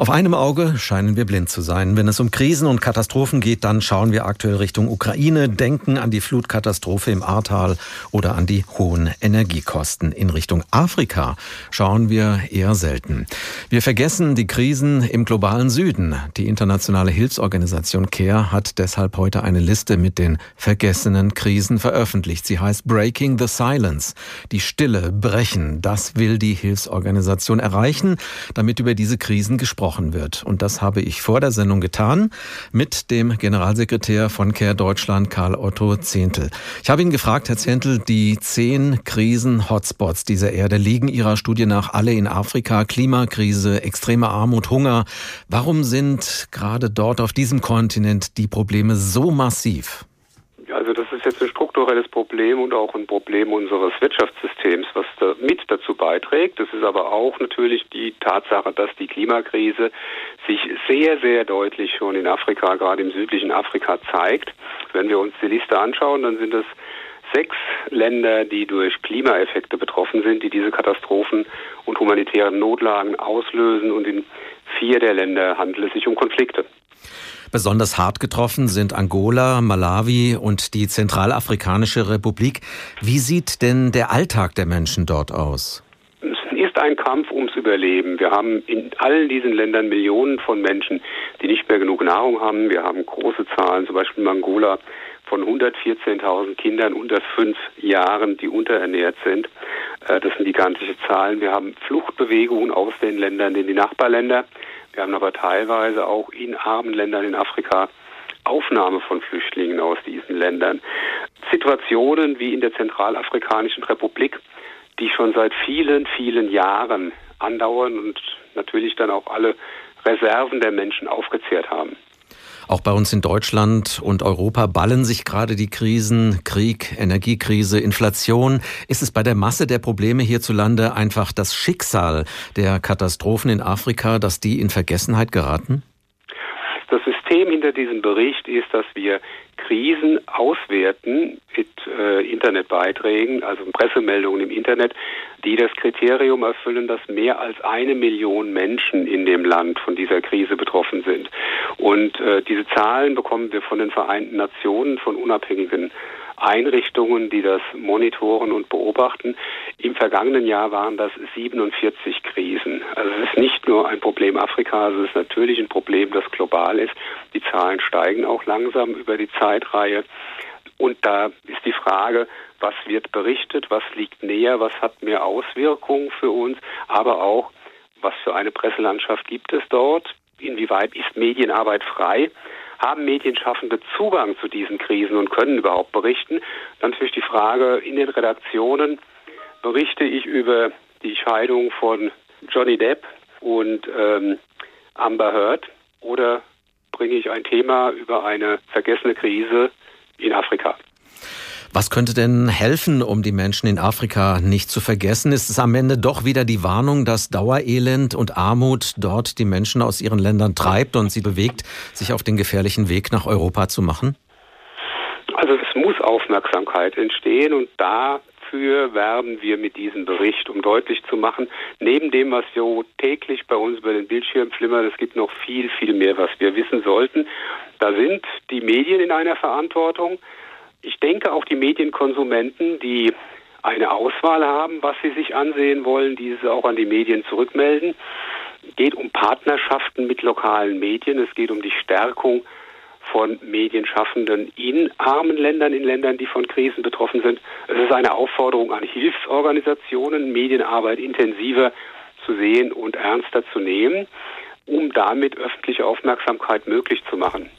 Auf einem Auge scheinen wir blind zu sein. Wenn es um Krisen und Katastrophen geht, dann schauen wir aktuell Richtung Ukraine, denken an die Flutkatastrophe im Ahrtal oder an die hohen Energiekosten. In Richtung Afrika schauen wir eher selten. Wir vergessen die Krisen im globalen Süden. Die internationale Hilfsorganisation CARE hat deshalb heute eine Liste mit den vergessenen Krisen veröffentlicht. Sie heißt Breaking the Silence. Die Stille brechen. Das will die Hilfsorganisation erreichen, damit über diese Krisen gesprochen gesprochen wird. Und das habe ich vor der Sendung getan mit dem Generalsekretär von CARE Deutschland, Karl Otto Zehntel. Ich habe ihn gefragt, Herr Zehntel, die zehn Krisen-Hotspots dieser Erde liegen Ihrer Studie nach alle in Afrika. Klimakrise, extreme Armut, Hunger. Warum sind gerade dort auf diesem Kontinent die Probleme so massiv? Also das ist jetzt ein strukturelles Problem und auch ein Problem unseres Wirtschaftssystems, was da mit dazu beiträgt. Das ist aber auch natürlich die Tatsache, dass die Klimakrise sich sehr, sehr deutlich schon in Afrika, gerade im südlichen Afrika zeigt. Wenn wir uns die Liste anschauen, dann sind es sechs Länder, die durch Klimaeffekte betroffen sind, die diese Katastrophen und humanitären Notlagen auslösen und in vier der Länder handelt es sich um Konflikte. Besonders hart getroffen sind Angola, Malawi und die Zentralafrikanische Republik. Wie sieht denn der Alltag der Menschen dort aus? Es ist ein Kampf ums Überleben. Wir haben in allen diesen Ländern Millionen von Menschen, die nicht mehr genug Nahrung haben. Wir haben große Zahlen, zum Beispiel in Angola von 114.000 Kindern unter fünf Jahren, die unterernährt sind. Äh, das sind gigantische Zahlen. Wir haben Fluchtbewegungen aus den Ländern in die Nachbarländer. Wir haben aber teilweise auch in armen Ländern in Afrika Aufnahme von Flüchtlingen aus diesen Ländern. Situationen wie in der Zentralafrikanischen Republik, die schon seit vielen, vielen Jahren andauern und natürlich dann auch alle Reserven der Menschen aufgezehrt haben. Auch bei uns in Deutschland und Europa ballen sich gerade die Krisen, Krieg, Energiekrise, Inflation. Ist es bei der Masse der Probleme hierzulande einfach das Schicksal der Katastrophen in Afrika, dass die in Vergessenheit geraten? Das System hinter diesem Bericht ist, dass wir Krisen auswerten mit äh, Internetbeiträgen, also Pressemeldungen im Internet, die das Kriterium erfüllen, dass mehr als eine Million Menschen in dem Land von dieser Krise betroffen sind. Und äh, diese Zahlen bekommen wir von den Vereinten Nationen, von unabhängigen Einrichtungen, die das monitoren und beobachten. Im vergangenen Jahr waren das 47 Krisen. Also es ist nicht nur ein Problem Afrikas, es ist natürlich ein Problem, das global ist. Die Zahlen steigen auch langsam über die Zeitreihe. Und da ist die Frage, was wird berichtet, was liegt näher, was hat mehr Auswirkungen für uns, aber auch, was für eine Presselandschaft gibt es dort, inwieweit ist Medienarbeit frei haben Medienschaffende Zugang zu diesen Krisen und können überhaupt berichten? Dann natürlich die Frage, in den Redaktionen berichte ich über die Scheidung von Johnny Depp und ähm, Amber Heard oder bringe ich ein Thema über eine vergessene Krise in Afrika? Was könnte denn helfen, um die Menschen in Afrika nicht zu vergessen? Ist es am Ende doch wieder die Warnung, dass Dauerelend und Armut dort die Menschen aus ihren Ländern treibt und sie bewegt, sich auf den gefährlichen Weg nach Europa zu machen? Also es muss Aufmerksamkeit entstehen und dafür werben wir mit diesem Bericht, um deutlich zu machen, neben dem, was so täglich bei uns über den Bildschirm flimmert, es gibt noch viel, viel mehr, was wir wissen sollten. Da sind die Medien in einer Verantwortung. Ich denke auch die Medienkonsumenten, die eine Auswahl haben, was sie sich ansehen wollen, diese auch an die Medien zurückmelden. Es geht um Partnerschaften mit lokalen Medien. Es geht um die Stärkung von Medienschaffenden in armen Ländern, in Ländern, die von Krisen betroffen sind. Es ist eine Aufforderung an Hilfsorganisationen, Medienarbeit intensiver zu sehen und ernster zu nehmen, um damit öffentliche Aufmerksamkeit möglich zu machen.